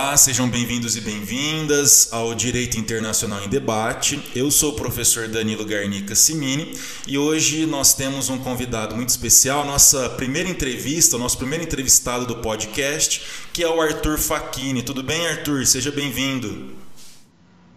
Olá, sejam bem-vindos e bem-vindas ao Direito Internacional em Debate. Eu sou o professor Danilo Garnica Simini e hoje nós temos um convidado muito especial, nossa primeira entrevista, nosso primeiro entrevistado do podcast, que é o Arthur Facchini. Tudo bem, Arthur? Seja bem-vindo.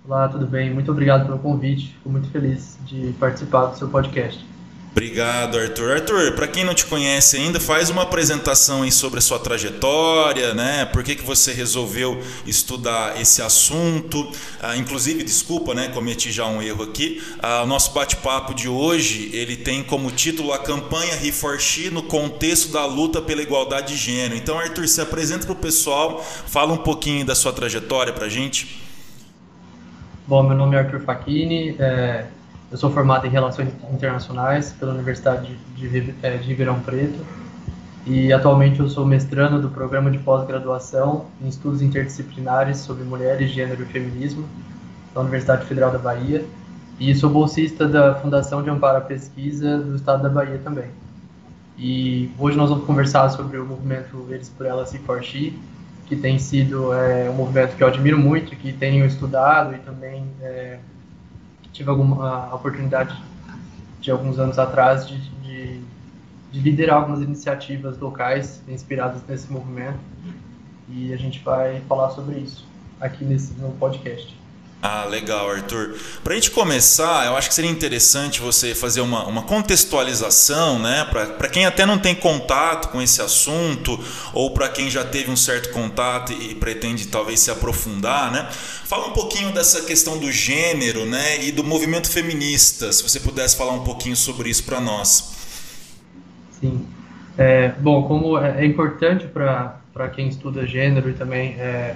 Olá, tudo bem? Muito obrigado pelo convite. Fico muito feliz de participar do seu podcast. Obrigado, Arthur. Arthur, para quem não te conhece ainda, faz uma apresentação aí sobre a sua trajetória, né? Por que, que você resolveu estudar esse assunto? Ah, inclusive, desculpa, né? Cometi já um erro aqui. Ah, o nosso bate-papo de hoje, ele tem como título a campanha Reforchi no contexto da luta pela igualdade de gênero. Então, Arthur, se apresenta para o pessoal, fala um pouquinho da sua trajetória para gente. Bom, meu nome é Arthur Facchini, é eu sou formado em Relações Internacionais pela Universidade de, é, de Ribeirão Preto e atualmente eu sou mestrando do programa de pós-graduação em estudos interdisciplinares sobre mulheres, gênero e feminismo da Universidade Federal da Bahia e sou bolsista da Fundação de Amparo à Pesquisa do Estado da Bahia também. E hoje nós vamos conversar sobre o movimento Eles por Elas e For She, que tem sido é, um movimento que eu admiro muito, que tenho estudado e também é, tive alguma oportunidade de alguns anos atrás de, de, de, liderar algumas iniciativas locais inspiradas nesse movimento e a gente vai falar sobre isso aqui nesse no podcast. Ah, legal, Arthur. Para a gente começar, eu acho que seria interessante você fazer uma, uma contextualização, né? Para quem até não tem contato com esse assunto, ou para quem já teve um certo contato e pretende talvez se aprofundar, né? Fala um pouquinho dessa questão do gênero, né? E do movimento feminista, se você pudesse falar um pouquinho sobre isso para nós. Sim. É, bom, como é, é importante para quem estuda gênero e também é,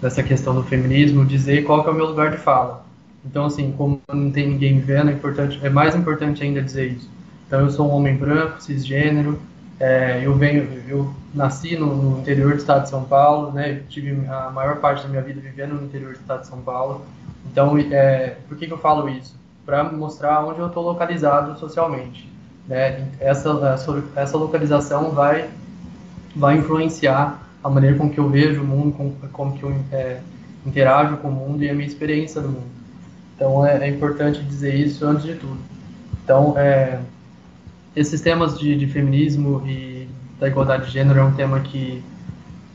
dessa questão do feminismo, dizer qual é o meu lugar de fala. Então, assim, como não tem ninguém vendo, é, importante, é mais importante ainda dizer isso. Então, eu sou um homem branco, cisgênero, é, eu venho, eu nasci no, no, interior do estado de São Paulo, né? tive a maior parte da minha vida vivendo no interior do estado de São Paulo. Então, é, por que, que eu falo isso? Para mostrar onde eu estou localizado socialmente. Né? Essa, essa localização vai, vai influenciar a maneira com que eu vejo o mundo, com, como que eu é, interajo com o mundo e a minha experiência no mundo. Então é, é importante dizer isso antes de tudo. Então, é, esses temas de, de, feminismo e da igualdade de gênero é um tema que,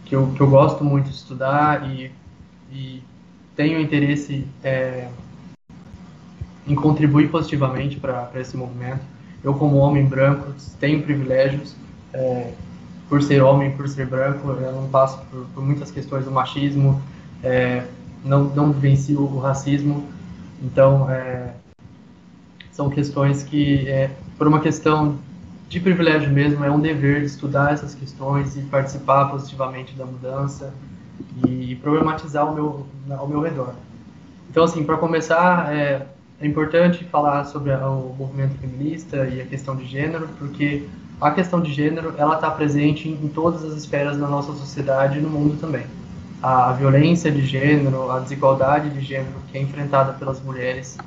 que, eu, que eu gosto muito de estudar e, e tenho interesse é, em contribuir positivamente para esse movimento. Eu, como homem branco, tenho privilégios, é, por ser homem, por ser branco, eu não passo por, por muitas questões do machismo, é, não, não venci o racismo, então é, são questões que, é, por uma questão de privilégio mesmo, é um dever de estudar essas questões e participar positivamente da mudança e problematizar ao meu, ao meu redor. Então, assim, para começar, é, é importante falar sobre o movimento feminista e a questão de gênero, porque a questão de gênero ela está presente em, todas as esferas da nossa sociedade e no mundo também. A, violência de gênero, a desigualdade de gênero que é enfrentada pelas mulheres,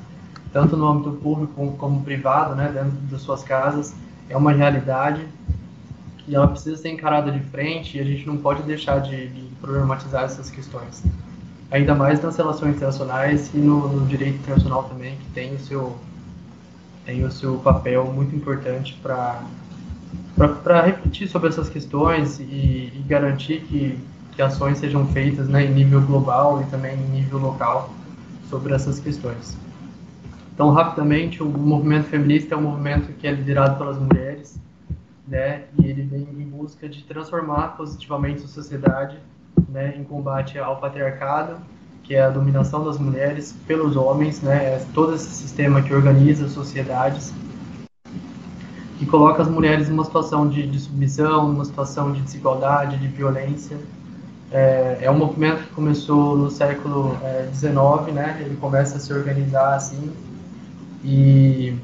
tanto no âmbito público como, como privado, né, dentro das suas casas, é uma realidade e ela precisa ser encarada de frente e a gente não pode deixar de, de problematizar essas questões. Ainda mais nas relações internacionais e no, no direito internacional também, que tem o seu, tem o seu papel muito importante para para refletir sobre essas questões e, e garantir que, que ações sejam feitas né, em nível global e também em nível local sobre essas questões. Então, rapidamente, o movimento feminista é um movimento que é liderado pelas mulheres, né, e ele vem em busca de transformar positivamente a sociedade, né, em combate ao patriarcado, que é a dominação das mulheres pelos homens, né, todo esse sistema que organiza sociedades coloca as mulheres numa situação de, de submissão, numa situação de desigualdade, de violência. É, é um movimento que começou no século XIX, é, né? Ele começa a se organizar assim e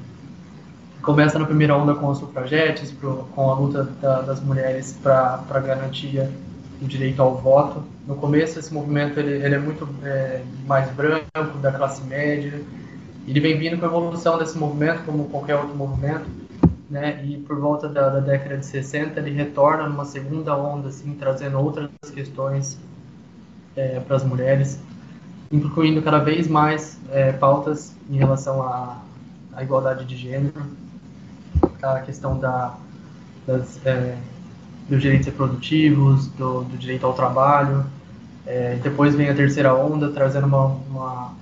começa na primeira onda com as sufragetes, com a luta da, das mulheres para garantia do direito ao voto. No começo, esse movimento ele, ele é muito é, mais branco, da classe média. Ele vem vindo com a evolução desse movimento, como qualquer outro movimento né? E por volta da, da, década de 60 ele retorna numa segunda onda, assim, trazendo outras questões é, para as mulheres, incluindo cada vez mais é, pautas em relação à, à, igualdade de gênero, a questão da, das, é, dos direitos reprodutivos, do, do, direito ao trabalho. É, depois vem a terceira onda, trazendo uma, uma,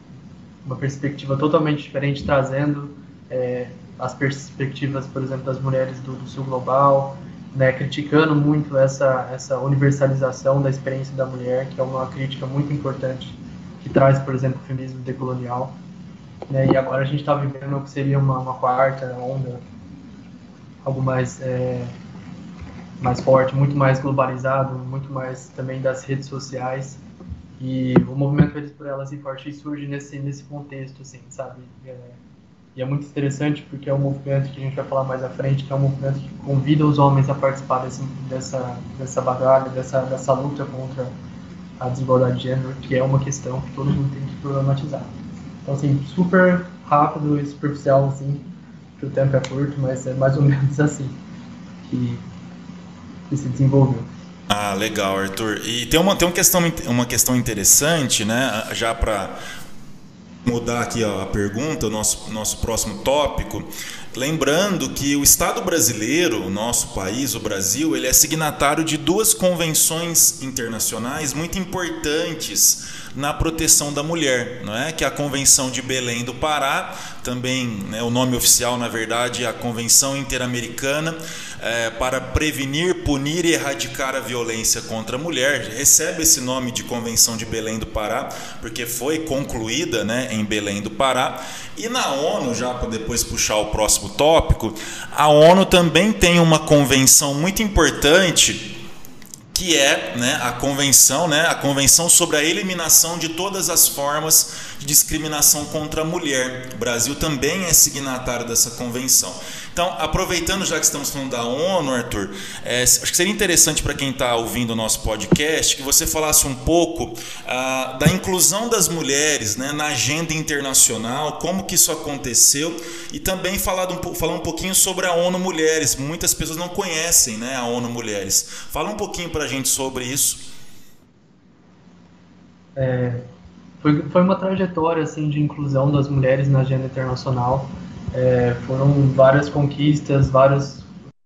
uma perspectiva totalmente diferente, trazendo é, as perspectivas, por exemplo, das mulheres do, do sul global, né, criticando muito essa, essa universalização da experiência da mulher, que é uma crítica muito importante que traz, por exemplo, o feminismo decolonial. Né, e agora a gente está vivendo o que seria uma, uma, quarta onda, algo mais, é, mais forte, muito mais globalizado, muito mais também das redes sociais. E o movimento Eles por Elas e Forte surge nesse, nesse contexto, assim, sabe? É, e é muito interessante porque é um movimento que a gente vai falar mais à frente, que é um movimento que convida os homens a participar desse, dessa, dessa batalha, dessa, dessa luta contra a desigualdade de gênero, que é uma questão que todo mundo tem que problematizar. Então, assim, super rápido e superficial, assim, que o tempo é curto, mas é mais ou menos assim que, que se desenvolveu. Ah, legal, Arthur. E tem uma, tem uma, questão, uma questão interessante, né, já para mudar aqui a pergunta, o nosso, nosso próximo tópico, lembrando que o Estado brasileiro, o nosso país, o Brasil, ele é signatário de duas convenções internacionais muito importantes na proteção da mulher, não é? Que é a Convenção de Belém do Pará, também né, o nome oficial, na verdade, é a Convenção Interamericana é, para prevenir, punir e erradicar a violência contra a mulher. Recebe esse nome de Convenção de Belém do Pará, porque foi concluída né, em Belém do Pará. E na ONU, já para depois puxar o próximo tópico, a ONU também tem uma convenção muito importante que é né, a convenção, né, a convenção sobre a eliminação de todas as formas de discriminação contra a mulher. O Brasil também é signatário dessa convenção. Então, aproveitando já que estamos falando da ONU, Arthur, é, acho que seria interessante para quem está ouvindo o nosso podcast que você falasse um pouco ah, da inclusão das mulheres né, na agenda internacional, como que isso aconteceu e também falar um, falar um pouquinho sobre a ONU Mulheres. Muitas pessoas não conhecem né, a ONU Mulheres. Fala um pouquinho para a gente sobre isso. É, foi, foi uma trajetória assim de inclusão das mulheres na agenda internacional. É, foram várias conquistas, várias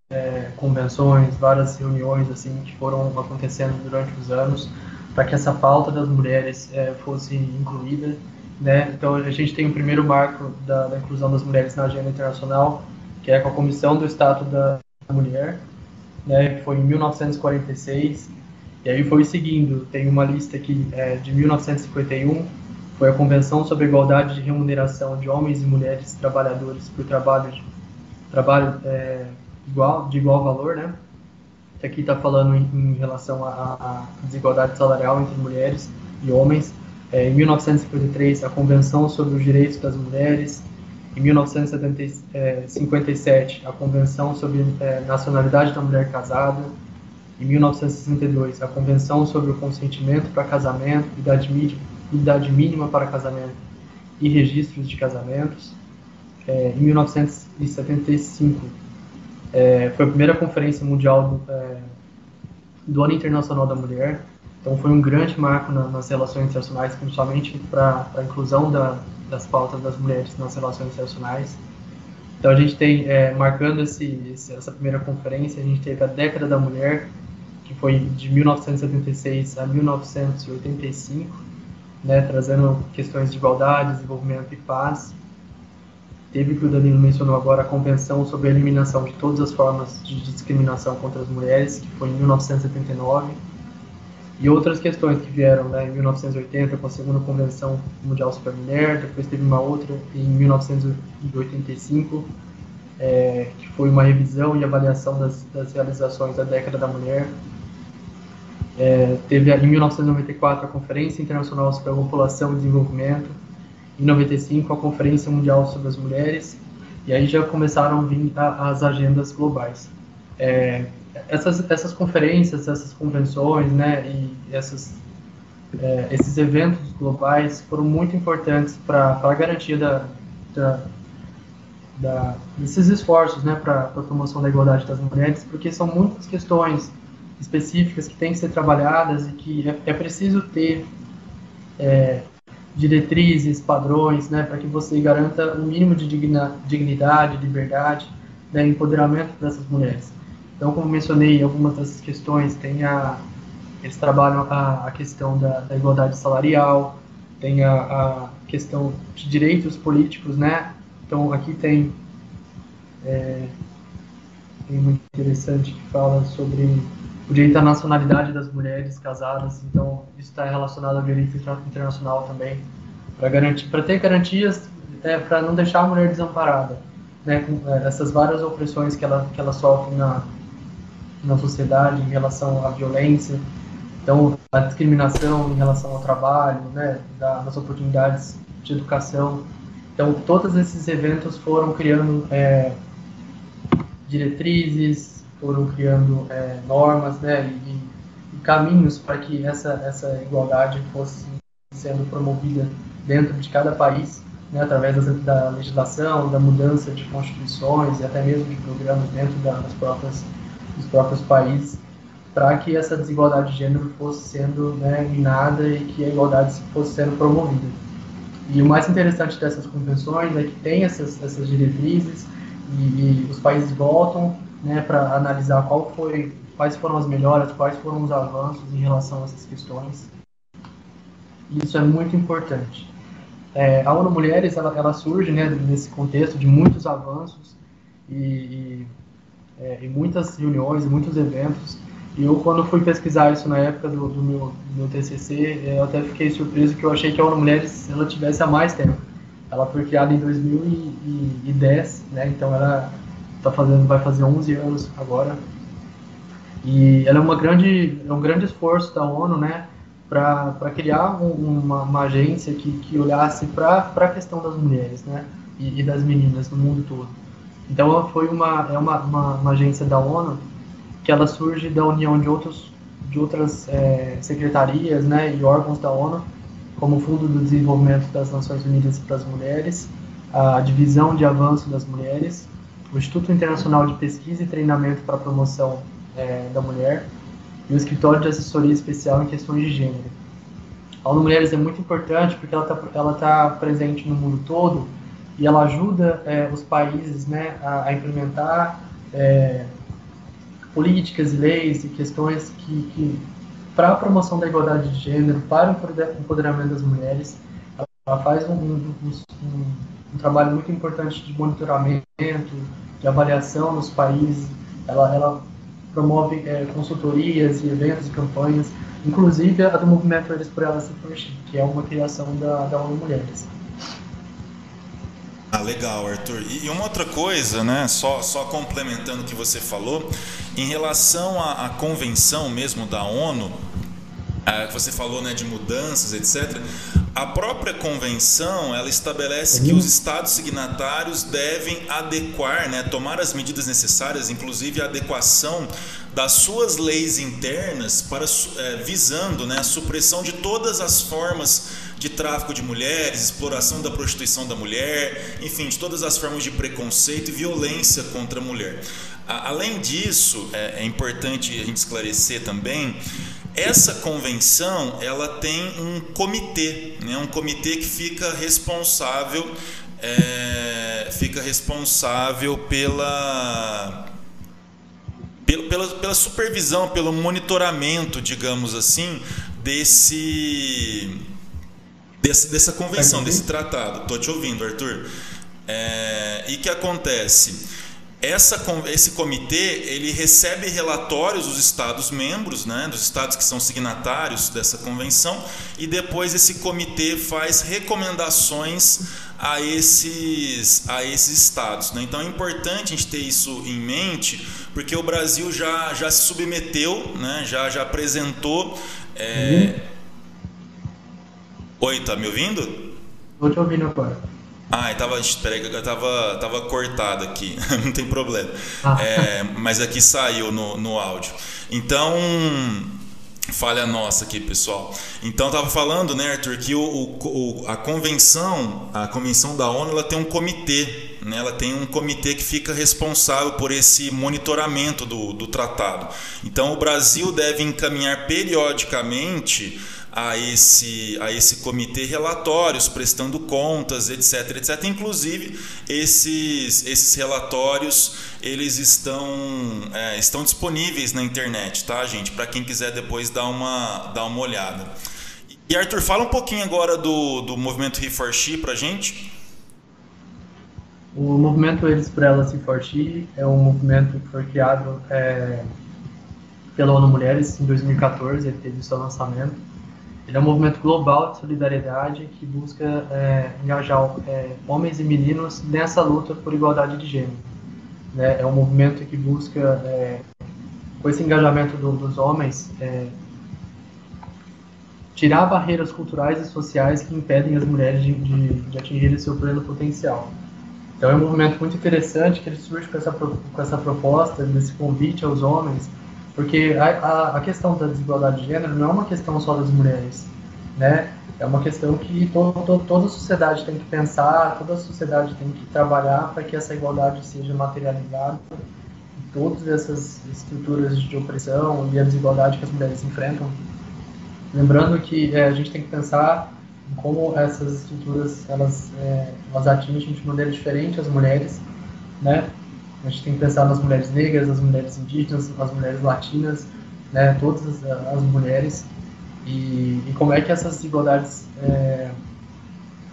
é, convenções, várias reuniões assim que foram acontecendo durante os anos para que essa pauta das mulheres é, fosse incluída. Né? Então a gente tem o primeiro marco da, da, inclusão das mulheres na agenda internacional, que é com a Comissão do Estatuto da Mulher, né? que foi em 1946. E aí foi seguindo, tem uma lista aqui é, de 1951 foi a Convenção sobre a Igualdade de Remuneração de Homens e Mulheres Trabalhadores por Trabalho, de, trabalho é, igual, de igual valor, né? Que aqui está falando em, em relação à desigualdade salarial entre mulheres e homens. É, em 1953, a Convenção sobre os Direitos das Mulheres. Em 1957, a Convenção sobre é, Nacionalidade da Mulher Casada. Em 1962, a Convenção sobre o Consentimento para Casamento, Idade Mínima idade mínima para casamento e registros de casamentos. É, em 1975, é, foi a primeira conferência mundial do, é, do, Ano Internacional da Mulher. Então, foi um grande marco na, nas relações internacionais, principalmente para a inclusão da, das pautas das mulheres nas relações internacionais. Então, a gente tem, é, marcando esse, esse, essa primeira conferência, a gente teve a Década da Mulher, que foi de 1976 a 1985 né, trazendo questões de igualdade, desenvolvimento e paz. Teve que o Danilo mencionou agora a Convenção sobre a Eliminação de Todas as Formas de Discriminação contra as Mulheres, que foi em 1979, e outras questões que vieram né, em 1980 com a Segunda Convenção Mundial sobre a Mulher, depois teve uma outra em 1985, é, que foi uma revisão e avaliação das, das realizações da década da mulher, é, teve em 1994 a Conferência Internacional sobre a População e Desenvolvimento, em 95 a Conferência Mundial sobre as Mulheres, e aí já começaram a vir as agendas globais. É, essas, essas conferências, essas convenções, né, e essas, é, esses eventos globais foram muito importantes para a garantia da, da, da, desses esforços né, para a promoção da igualdade das mulheres, porque são muitas questões específicas que têm que ser trabalhadas e que é, é preciso ter é, diretrizes, padrões, né, para que você garanta um mínimo de digna, dignidade, liberdade, né, empoderamento dessas mulheres. Então, como mencionei, algumas dessas questões tem a, eles trabalham a, a questão da, da, igualdade salarial, tem a, a, questão de direitos políticos, né? Então, aqui tem é, tem muito interessante que fala sobre o direito à nacionalidade das mulheres casadas, então isso está relacionado ao direito internacional também, para garantir, para ter garantias, é, para não deixar a mulher desamparada, né, com é, essas várias opressões que ela que ela sofre na na sociedade em relação à violência, então a discriminação em relação ao trabalho, né, das oportunidades de educação, então todos esses eventos foram criando é, diretrizes, foram criando é, normas né, e, e, caminhos para que essa, essa igualdade fosse sendo promovida dentro de cada país, né, através da, da, legislação, da mudança de constituições e até mesmo de programas dentro da, das próprias, dos próprios países, para que essa desigualdade de gênero fosse sendo né, minada e que a igualdade fosse sendo promovida. E o mais interessante dessas convenções é que tem essas, essas diretrizes e, e os países voltam né, para analisar qual foi, quais foram as melhoras, quais foram os avanços em relação a essas questões. Isso é muito importante. É, a ONU Mulheres ela, ela surge né, nesse contexto de muitos avanços e, e, é, e muitas reuniões, muitos eventos. E eu, quando fui pesquisar isso na época do, do, meu, do meu TCC, eu até fiquei surpreso que eu achei que a ONU Mulheres ela tivesse há mais tempo. Ela foi criada em 2010, né? Então ela tá fazendo, vai fazer 11 anos agora. E ela é uma grande, é um grande esforço da ONU, né? Para criar um, uma, uma, agência que, que olhasse para a questão das mulheres, né? E, e, das meninas no mundo todo. Então ela foi uma é uma, uma, uma, agência da ONU que ela surge da união de outros de outras é, secretarias, né? E órgãos da ONU como o Fundo do Desenvolvimento das Nações Unidas para as Mulheres, a Divisão de Avanço das Mulheres, Instituto Internacional de Pesquisa e Treinamento para a Promoção é, da Mulher e o Escritório de Assessoria Especial em Questões de Gênero. A ONU Mulheres é muito importante porque ela está ela tá presente no mundo todo e ela ajuda é, os países né, a, a implementar é, políticas e leis e questões que, que para a promoção da igualdade de gênero, para o empoderamento das mulheres. Ela faz um, um, um, um trabalho muito importante de monitoramento, de avaliação nos países. Ela, ela promove é, consultorias e eventos e campanhas, inclusive a do movimento Eles por Elas que é uma criação da, da ONU Mulheres. Ah, legal, Arthur. E, uma outra coisa, né, só, só complementando o que você falou, em relação à, à convenção mesmo da ONU, é, você falou né, de mudanças, etc. A própria convenção ela estabelece que uhum. os estados signatários devem adequar, né, tomar as medidas necessárias, inclusive a adequação das suas leis internas para é, visando né, a supressão de todas as formas de tráfico de mulheres, exploração da prostituição da mulher, enfim, de todas as formas de preconceito e violência contra a mulher. Além disso, é, é importante a gente esclarecer também essa convenção ela tem um comitê, né? um comitê que fica responsável, é, fica responsável pela, pela, pela supervisão, pelo monitoramento, digamos assim, desse, desse dessa convenção, desse tratado. Estou te ouvindo, Arthur. É, e que acontece? Essa, esse comitê ele recebe relatórios dos estados membros, né, dos estados que são signatários dessa convenção, e depois esse comitê faz recomendações a esses, a esses estados. Né? Então é importante a gente ter isso em mente, porque o Brasil já, já se submeteu, né, já, já apresentou. É... Uhum. Oi, tá me ouvindo? Estou te ouvindo agora. Ah, tava, peraí, tava, tava cortado aqui, não tem problema. Ah. É, mas aqui saiu no, no áudio. Então, falha nossa aqui, pessoal. Então, tava falando, né, Arthur, que o, o, a convenção, a convenção da ONU, ela tem um comitê, né, ela tem um comitê que fica responsável por esse monitoramento do, do tratado. Então, o Brasil deve encaminhar periodicamente a esse, a esse comitê relatórios, prestando contas, etc, etc. Inclusive, esses, esses relatórios eles estão, é, estão disponíveis na internet, tá, gente? Para quem quiser depois dar uma, dar uma olhada. E Arthur, fala um pouquinho agora do, do movimento He4She para gente. O movimento Eles por Elas e For She é um movimento que foi criado é, pela ONU Mulheres em 2014, ele teve seu lançamento. Ele é um movimento global de solidariedade que busca é, engajar é, homens e meninos nessa luta por igualdade de gênero. Né? É um movimento que busca, é, com esse engajamento do, dos homens, é, tirar barreiras culturais e sociais que impedem as mulheres de, de, de atingirem seu pleno potencial. Então é um movimento muito interessante que ele surge com essa, com essa proposta, desse convite aos homens, porque a, a, a questão da desigualdade de gênero não é uma questão só das mulheres, né? É uma questão que to, to, toda a sociedade tem que pensar, toda a sociedade tem que trabalhar para que essa igualdade seja materializada e todas essas estruturas de opressão e a desigualdade que as mulheres enfrentam. Lembrando que é, a gente tem que pensar como essas estruturas elas, é, elas atingem de maneira diferente as mulheres, né? A gente tem que pensar nas mulheres negras, nas mulheres indígenas, nas mulheres latinas, né? Todas as, mulheres e, e, como é que essas desigualdades é,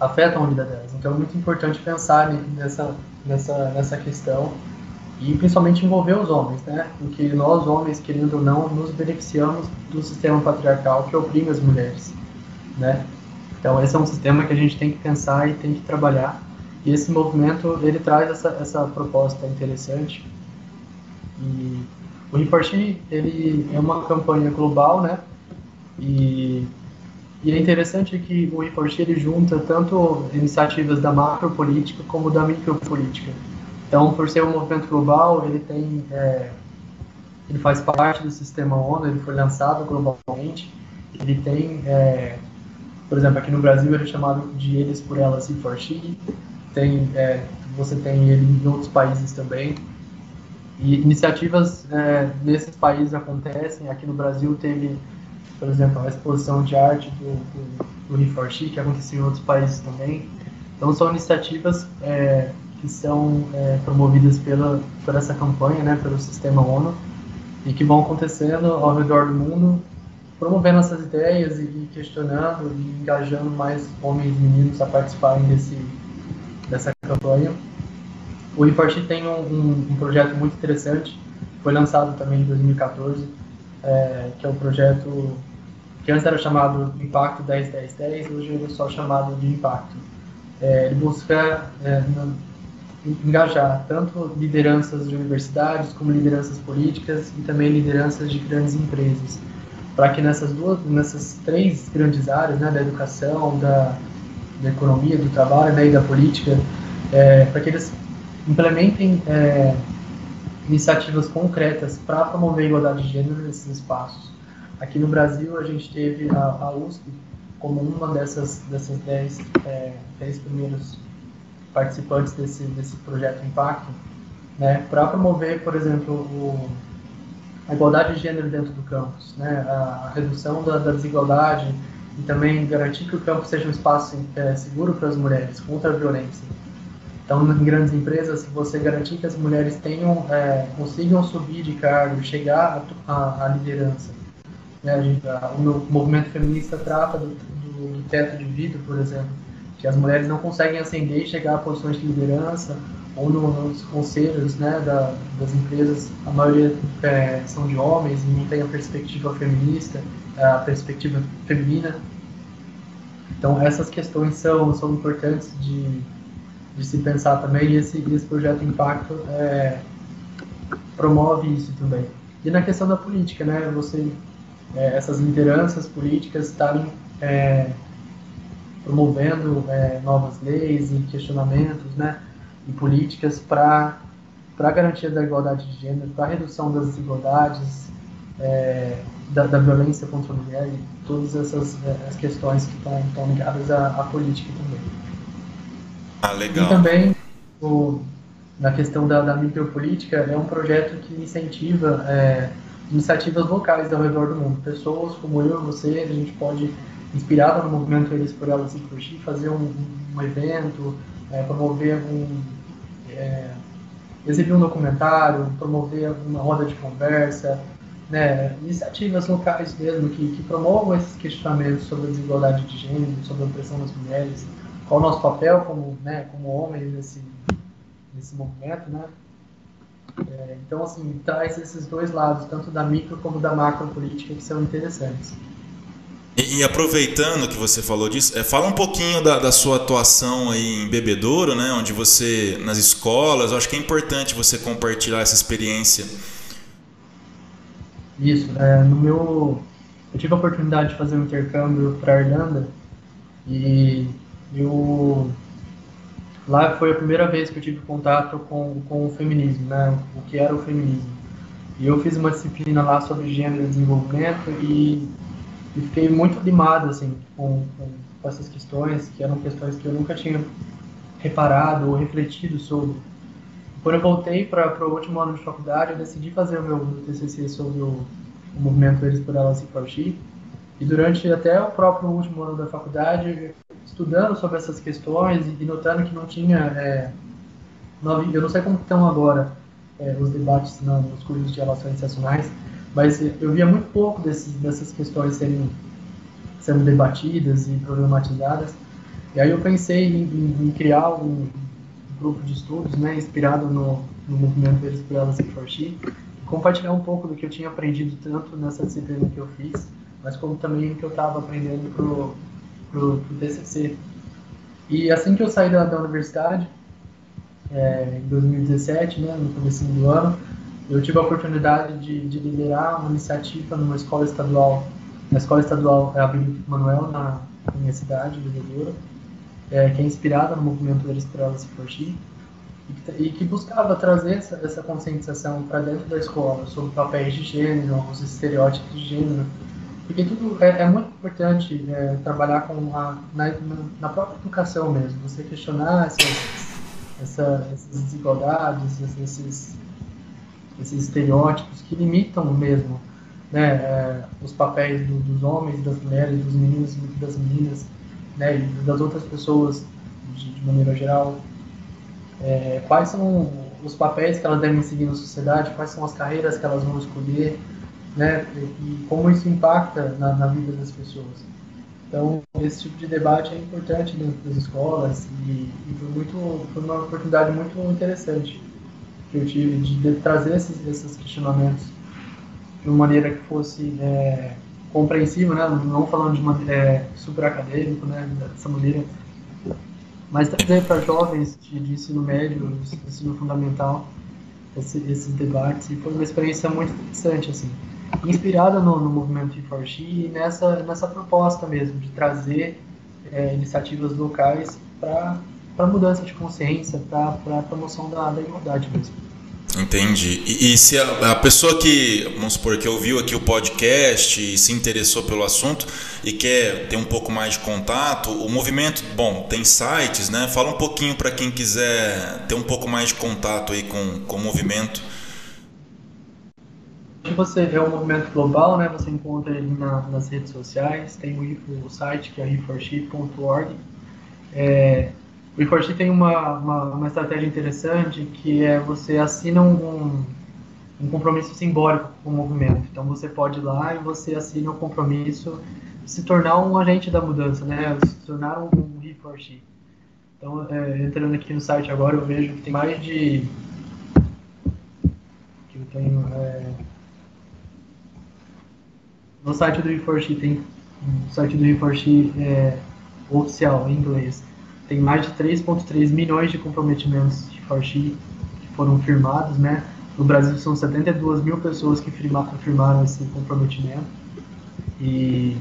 afetam a vida delas. Então é muito importante pensar nessa nessa nessa questão e principalmente envolver os homens, né? Porque nós homens, querendo ou não, nos beneficiamos do sistema patriarcal que oprime as mulheres, né? Então esse é um sistema que a gente tem que pensar e tem que trabalhar. E esse movimento ele traz essa, essa proposta interessante. E o Reforti ele é uma campanha global, né? E, e é interessante que o Reforti ele junta tanto iniciativas da macropolítica como da micropolítica. Então, por ser um movimento global, ele tem é, ele faz parte do sistema ONU, ele foi lançado globalmente, ele tem é, por exemplo, aqui no Brasil ele é chamado de Eles por Elas e for She. Tem, é, você tem ele em outros países também. E iniciativas é, nesses países acontecem. Aqui no Brasil teve, por exemplo, a exposição de arte do, do, do for She, que aconteceu em outros países também. Então são iniciativas é, que são é, promovidas pela, por essa campanha, né, pelo sistema ONU, e que vão acontecendo ao redor do mundo promovendo essas ideias e questionando e engajando mais homens e meninos a participarem desse, dessa campanha. O Reparti tem um, um, um, projeto muito interessante, foi lançado também em 2014, é, que é o projeto que antes era chamado Impacto 10-10-10, hoje ele é só chamado de Impacto. É, ele busca é, engajar tanto lideranças de universidades como lideranças políticas e também lideranças de grandes empresas para que nessas duas, nessas três grandes áreas, né, da educação, da, da economia, do trabalho né, e da política, é, para que eles implementem é, iniciativas concretas para promover a igualdade de gênero nesses espaços. Aqui no Brasil, a gente teve a, a USP como uma dessas, dessas dez, é, dez primeiros participantes desse, desse projeto Impacto, né, para promover, por exemplo, o a igualdade de gênero dentro do campus, né? a, redução da, da, desigualdade e também garantir que o campus seja um espaço é, seguro para as mulheres, contra a violência. Então, em grandes empresas, você garantir que as mulheres tenham, é, consigam subir de cargo, chegar à liderança. Né? Gente, a, o movimento feminista trata do, do, do teto de vidro, por exemplo, que as mulheres não conseguem ascender e chegar a posições de liderança ou no, nos conselhos né, da, das empresas, a maioria é, são de homens e não tem a perspectiva feminista, a perspectiva feminina. Então, essas questões são, são importantes de, de se pensar também, e esse, esse projeto Impacto é, promove isso também. E na questão da política, né, você, é, essas lideranças políticas estarem é, promovendo é, novas leis e questionamentos, né, e políticas para a garantia da igualdade de gênero, para redução das desigualdades, é, da, da, violência contra a mulher e todas essas é, as questões que estão ligadas à, à, política também. Ah, legal. E também o, na questão da, da, micropolítica, é um projeto que incentiva é, iniciativas locais ao redor do mundo. Pessoas como eu você, a gente pode, inspirado no movimento Eles por Elas e por fazer um, um evento, é, promover um. É, exibir um documentário, promover uma roda de conversa, né, iniciativas locais mesmo que, que promovam esses questionamentos sobre a desigualdade de gênero, sobre a opressão das mulheres, qual o nosso papel como, né, como homens nesse, nesse movimento, né? É, então, assim, traz esses dois lados, tanto da micro como da macro política, que são interessantes. E, e aproveitando que você falou disso, é, fala um pouquinho da, da, sua atuação aí em Bebedouro, né, onde você, nas escolas, eu acho que é importante você compartilhar essa experiência isso, é, no meu. Eu tive a oportunidade de fazer um intercâmbio para a Irlanda e eu. Lá foi a primeira vez que eu tive contato com, com o feminismo, né? O que era o feminismo. E eu fiz uma disciplina lá sobre gênero e desenvolvimento e, e fiquei muito animado, assim, com, com, com essas questões, que eram questões que eu nunca tinha reparado ou refletido sobre. Quando eu voltei para o último ano de faculdade, eu decidi fazer o meu TCC sobre o, o movimento Eles por Elas e Ti. E durante até o próprio último ano da faculdade, estudando sobre essas questões e notando que não tinha. É, eu não sei como estão agora é, os debates nos cursos de relações internacionais, mas eu via muito pouco dessas questões serem, sendo debatidas e problematizadas. E aí eu pensei em, em, em criar um, grupo de estudos, né, inspirado no, no movimento Eles por Elas e for compartilhar um pouco do que eu tinha aprendido tanto nessa disciplina que eu fiz, mas como também o que eu estava aprendendo pro, pro, TCC. E assim que eu saí da, da universidade, é, em 2017, né, no começo do ano, eu tive a oportunidade de, de, liderar uma iniciativa numa escola estadual, na escola estadual é Abril Manuel, na, na minha cidade, Bebedouro, é, que é inspirada no movimento Eles por Elas e por Ti, e que buscava trazer essa, essa conscientização para dentro da escola sobre papéis de gênero, os estereótipos de gênero, porque tudo é, é muito importante é, trabalhar com a, na, na, própria educação mesmo, você questionar essas, essa, essas desigualdades, esses, esses estereótipos que limitam mesmo né, é, os papéis do, dos homens, das mulheres, dos meninos e das meninas, né, das outras pessoas de, de maneira geral, é, quais são os papéis que elas devem seguir na sociedade, quais são as carreiras que elas vão escolher, né, e como isso impacta na, na vida das pessoas. Então, esse tipo de debate é importante dentro das escolas e, e foi, muito, foi uma oportunidade muito interessante que eu tive de, de trazer esses, esses questionamentos de uma maneira que fosse é, compreensível, né? não falando de uma, é, super acadêmico, né? dessa maneira, mas trazer para jovens de, de, ensino médio, de ensino fundamental, esse, esses debates, e foi uma experiência muito interessante, assim, inspirada no, no movimento Forge e nessa, nessa proposta mesmo, de trazer é, iniciativas locais para mudança de consciência, para a promoção da, da igualdade mesmo. Entendi. E, e, se a, a, pessoa que, vamos supor, que ouviu aqui o podcast e se interessou pelo assunto e quer ter um pouco mais de contato, o movimento, bom, tem sites, né? Fala um pouquinho para quem quiser ter um pouco mais de contato aí com, com o movimento. Você é um movimento global, né? Você encontra ele na, nas redes sociais, tem o, o site que é reforship.org. É, o Reforte tem uma, uma, uma, estratégia interessante que é você assina um, um compromisso simbólico com o movimento. Então você pode ir lá e você assina um compromisso de se tornar um agente da mudança, né? Se tornar um, Reforte. Então, é, entrando aqui no site agora, eu vejo que tem mais de. que eu tenho. É... No site do Reforte tem. No site do Reforte é, oficial, em inglês tem mais de 3,3 milhões de comprometimentos de Forxi que foram firmados, né? No Brasil são 72 mil pessoas que firmaram, esse comprometimento. E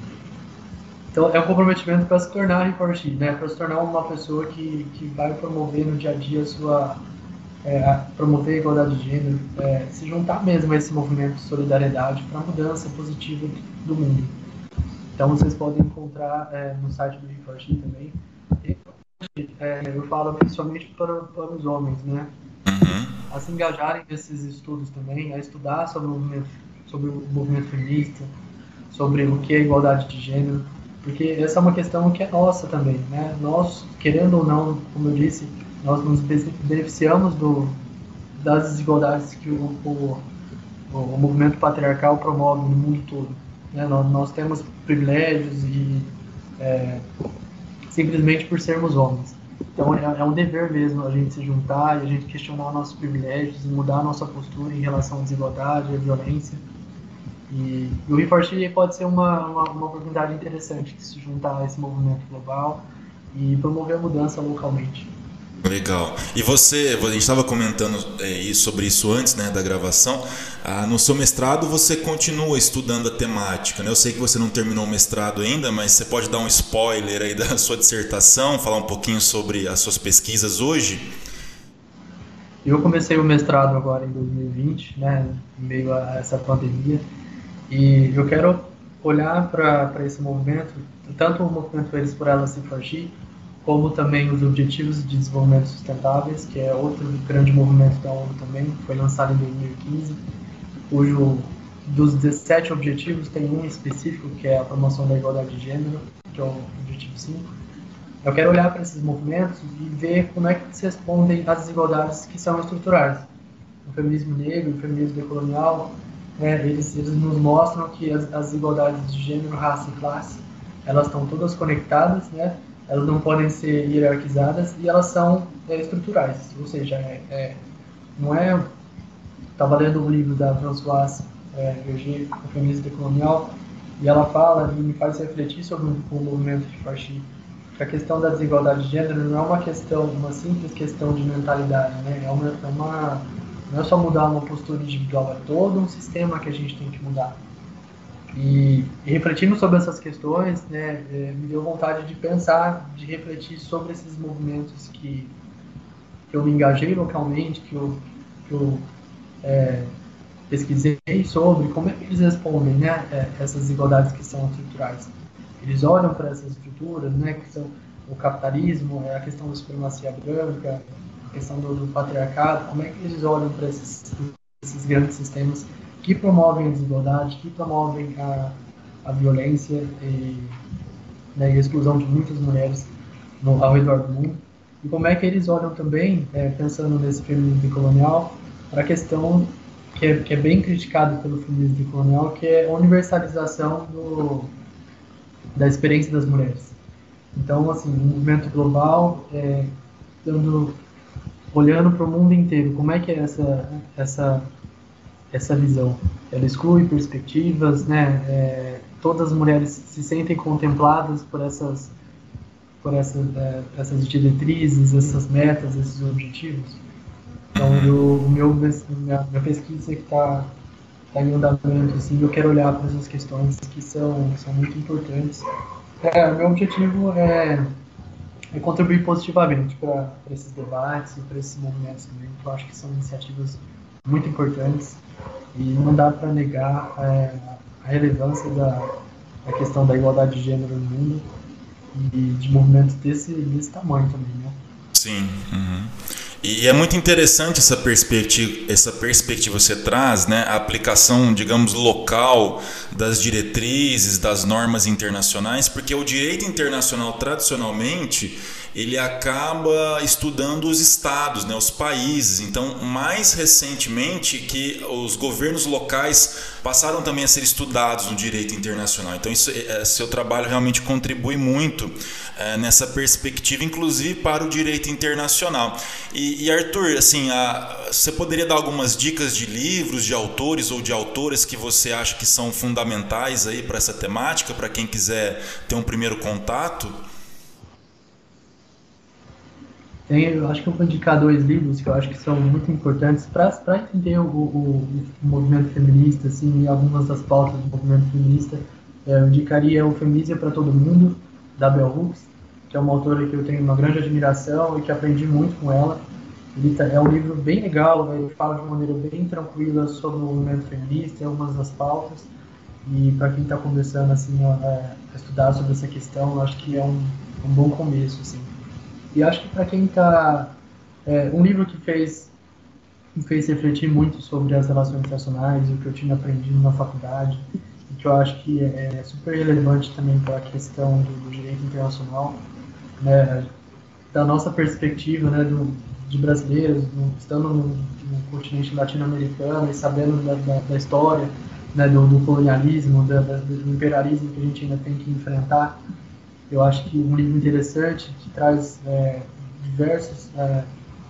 então é um comprometimento para se tornar Reforxi, né? Para se tornar uma pessoa que, que vai promover no dia a dia a sua é, promover a igualdade de gênero, é, se juntar mesmo a esse movimento de solidariedade para a mudança positiva do mundo. Então vocês podem encontrar é, no site do Reforxi também é, eu falo principalmente para, para os homens, né? Uhum. A se engajarem nesses estudos também, a estudar sobre o movimento, sobre o movimento feminista, sobre o que é igualdade de gênero, porque essa é uma questão que é nossa também, né? Nós, querendo ou não, como eu disse, nós nos beneficiamos do, das desigualdades que o, o, o movimento patriarcal promove no mundo todo. Né? Nós, nós temos privilégios e é, simplesmente por sermos homens. Então é, é, um dever mesmo a gente se juntar e a gente questionar nossos privilégios mudar a nossa postura em relação à desigualdade, à violência. E, e o Reforge pode ser uma, uma, uma, oportunidade interessante de se juntar a esse movimento global e promover a mudança localmente. Legal. E você, a gente estava comentando é, sobre isso antes né, da gravação. Ah, no seu mestrado você continua estudando a temática. Né? Eu sei que você não terminou o mestrado ainda, mas você pode dar um spoiler aí da sua dissertação, falar um pouquinho sobre as suas pesquisas hoje? Eu comecei o mestrado agora em 2020, né, em meio a essa pandemia, e eu quero olhar para esse movimento, tanto o movimento Eles por Elas Se Fagir, como também os Objetivos de Desenvolvimento Sustentáveis, que é outro grande movimento da ONU também, foi lançado em 2015, cujo dos 17 objetivos tem um específico, que é a promoção da igualdade de gênero, que é o objetivo 5. Eu quero olhar para esses movimentos e ver como é que eles respondem às desigualdades que são estruturais. O feminismo negro, o feminismo decolonial, né, eles, eles nos mostram que as, as desigualdades de gênero, raça e classe, elas estão todas conectadas, né, elas não podem ser hierarquizadas e elas são é, estruturais, ou seja, é, é, não é... Estava lendo um livro da Françoise é, Verger, feminismo decolonial, e ela fala e me faz refletir sobre o, movimento de Farsi, que a questão da desigualdade de gênero não é uma questão, uma simples questão de mentalidade, né? É uma, é uma não é só mudar uma postura individual, é todo um sistema que a gente tem que mudar. E, e refletindo sobre essas questões, né, é, me deu vontade de pensar, de refletir sobre esses movimentos que, que eu me engajei localmente, que eu, que eu é, pesquisei sobre, como é que eles respondem né, é, essas desigualdades que são estruturais. Eles olham para essas estruturas, né, que são o capitalismo, é a questão da supremacia branca, a questão do, do patriarcado, como é que eles olham para esses, esses grandes sistemas que promovem a desigualdade, que promovem a, a violência e, né, e a exclusão de muitas mulheres no, ao redor do mundo. E como é que eles olham também, é, pensando nesse feminismo colonial, para a questão que é, que é bem criticada pelo feminismo colonial, que é a universalização do, da experiência das mulheres. Então, assim, um movimento global, é, dando, olhando para o mundo inteiro, como é que é essa, essa essa visão. Ela exclui perspectivas, né? É, todas as mulheres se sentem contempladas por essas, por essas, é, essas diretrizes, essas metas, esses objetivos. Então, eu, o meu, minha, minha pesquisa que está tá em andamento, assim, eu quero olhar para essas questões que são, são muito importantes. É, meu objetivo é, é contribuir positivamente para esses debates e para esses movimentos também, eu acho que são iniciativas muito importantes e não dá para negar é, a relevância da, da questão da igualdade de gênero no mundo e de movimentos desse, desse tamanho também, né? Sim. Uhum. E é muito interessante essa perspectiva, essa perspectiva que você traz, né? A aplicação, digamos, local das diretrizes, das normas internacionais, porque o direito internacional tradicionalmente ele acaba estudando os estados, né, os países. Então, mais recentemente que os governos locais passaram também a ser estudados no direito internacional. Então, isso, é, seu trabalho realmente contribui muito é, nessa perspectiva, inclusive para o direito internacional. E, e Arthur, assim, a, você poderia dar algumas dicas de livros, de autores ou de autoras que você acha que são fundamentais aí para essa temática, para quem quiser ter um primeiro contato? Tem, eu acho que eu vou indicar dois livros que eu acho que são muito importantes para entender o, o, o, movimento feminista, assim, algumas das pautas do movimento feminista. É, eu indicaria o Feminismo para Todo Mundo, da Bell Hooks, que é uma autora que eu tenho uma grande admiração e que aprendi muito com ela. É um livro bem legal, ele fala de maneira bem tranquila sobre o movimento feminista e algumas das pautas. E para quem está começando assim, a, a, estudar sobre essa questão, eu acho que é um, um bom começo. Assim. E acho que para quem está. É, um livro que fez, me fez refletir muito sobre as relações internacionais, o que eu tinha aprendido na faculdade, e que eu acho que é, é super relevante também para a questão do, do, direito internacional, né, da nossa perspectiva né, do, de brasileiros, no, estando no, no continente latino-americano e sabendo da, da, da história né, do, do, colonialismo, da, do imperialismo que a gente ainda tem que enfrentar. Eu acho que um livro interessante que traz é, diversos é,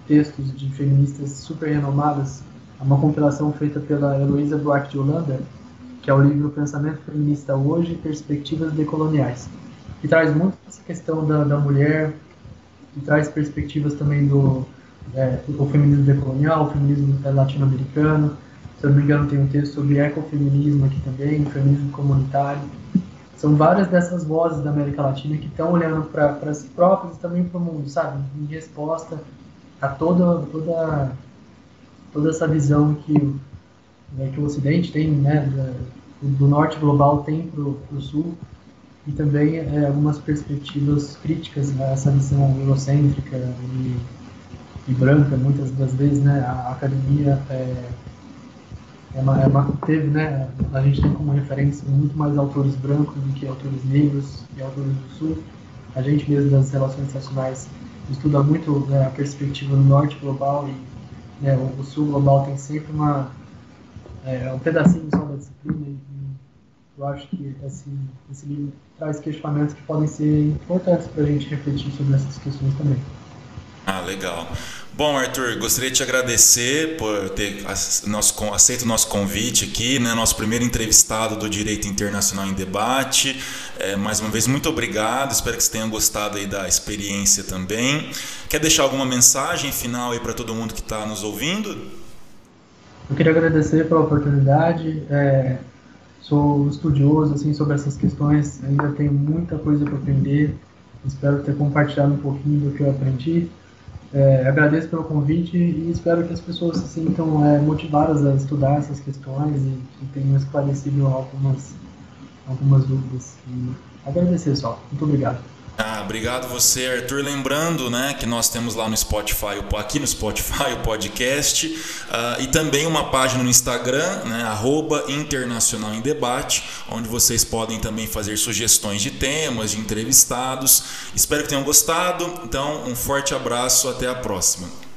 textos de feministas super renomadas, é uma compilação feita pela Heloísa Buarque de Holanda, que é o livro Pensamento Feminista Hoje Perspectivas Decoloniais, que traz muito essa questão da, da mulher, e traz perspectivas também do, é, do feminismo decolonial, o feminismo latino-americano, se eu não me engano, tem um texto sobre ecofeminismo aqui também, feminismo comunitário. São várias dessas vozes da América Latina que estão olhando para si próprias e também para o mundo, sabe? Em resposta a toda, toda, toda essa visão que, né, que o Ocidente tem, né, do, do norte global tem para o sul, e também é, algumas perspectivas críticas a essa visão eurocêntrica e, e branca, muitas das vezes, né, a academia é, é é teve, né, a gente tem como referência muito mais autores brancos do que autores negros e autores do sul. A gente mesmo das relações internacionais estuda muito né, a perspectiva do norte global e né, o, sul global tem sempre uma é, um pedacinho só da disciplina e, eu acho que esse, esse livro traz questionamentos que podem ser importantes para a gente refletir sobre essas questões também. Ah, legal. Bom, Arthur, gostaria de te agradecer por ter aceito o nosso convite aqui, né? nosso primeiro entrevistado do Direito Internacional em Debate. É, mais uma vez, muito obrigado. Espero que você tenha gostado aí da experiência também. Quer deixar alguma mensagem final aí para todo mundo que está nos ouvindo? Eu queria agradecer pela oportunidade. É, sou estudioso assim sobre essas questões. Ainda tenho muita coisa para aprender. Espero ter compartilhado um pouquinho do que eu aprendi. É, agradeço pelo convite e espero que as pessoas se sintam é, motivadas a estudar essas questões e que tenham esclarecido algumas, algumas dúvidas. E agradecer só. Muito obrigado. Ah, obrigado você, Arthur. Lembrando, né, que nós temos lá no Spotify, aqui no Spotify, o podcast uh, e também uma página no Instagram, né, arroba Internacional em Debate, onde vocês podem também fazer sugestões de temas, de entrevistados. Espero que tenham gostado. Então, um forte abraço, até a próxima.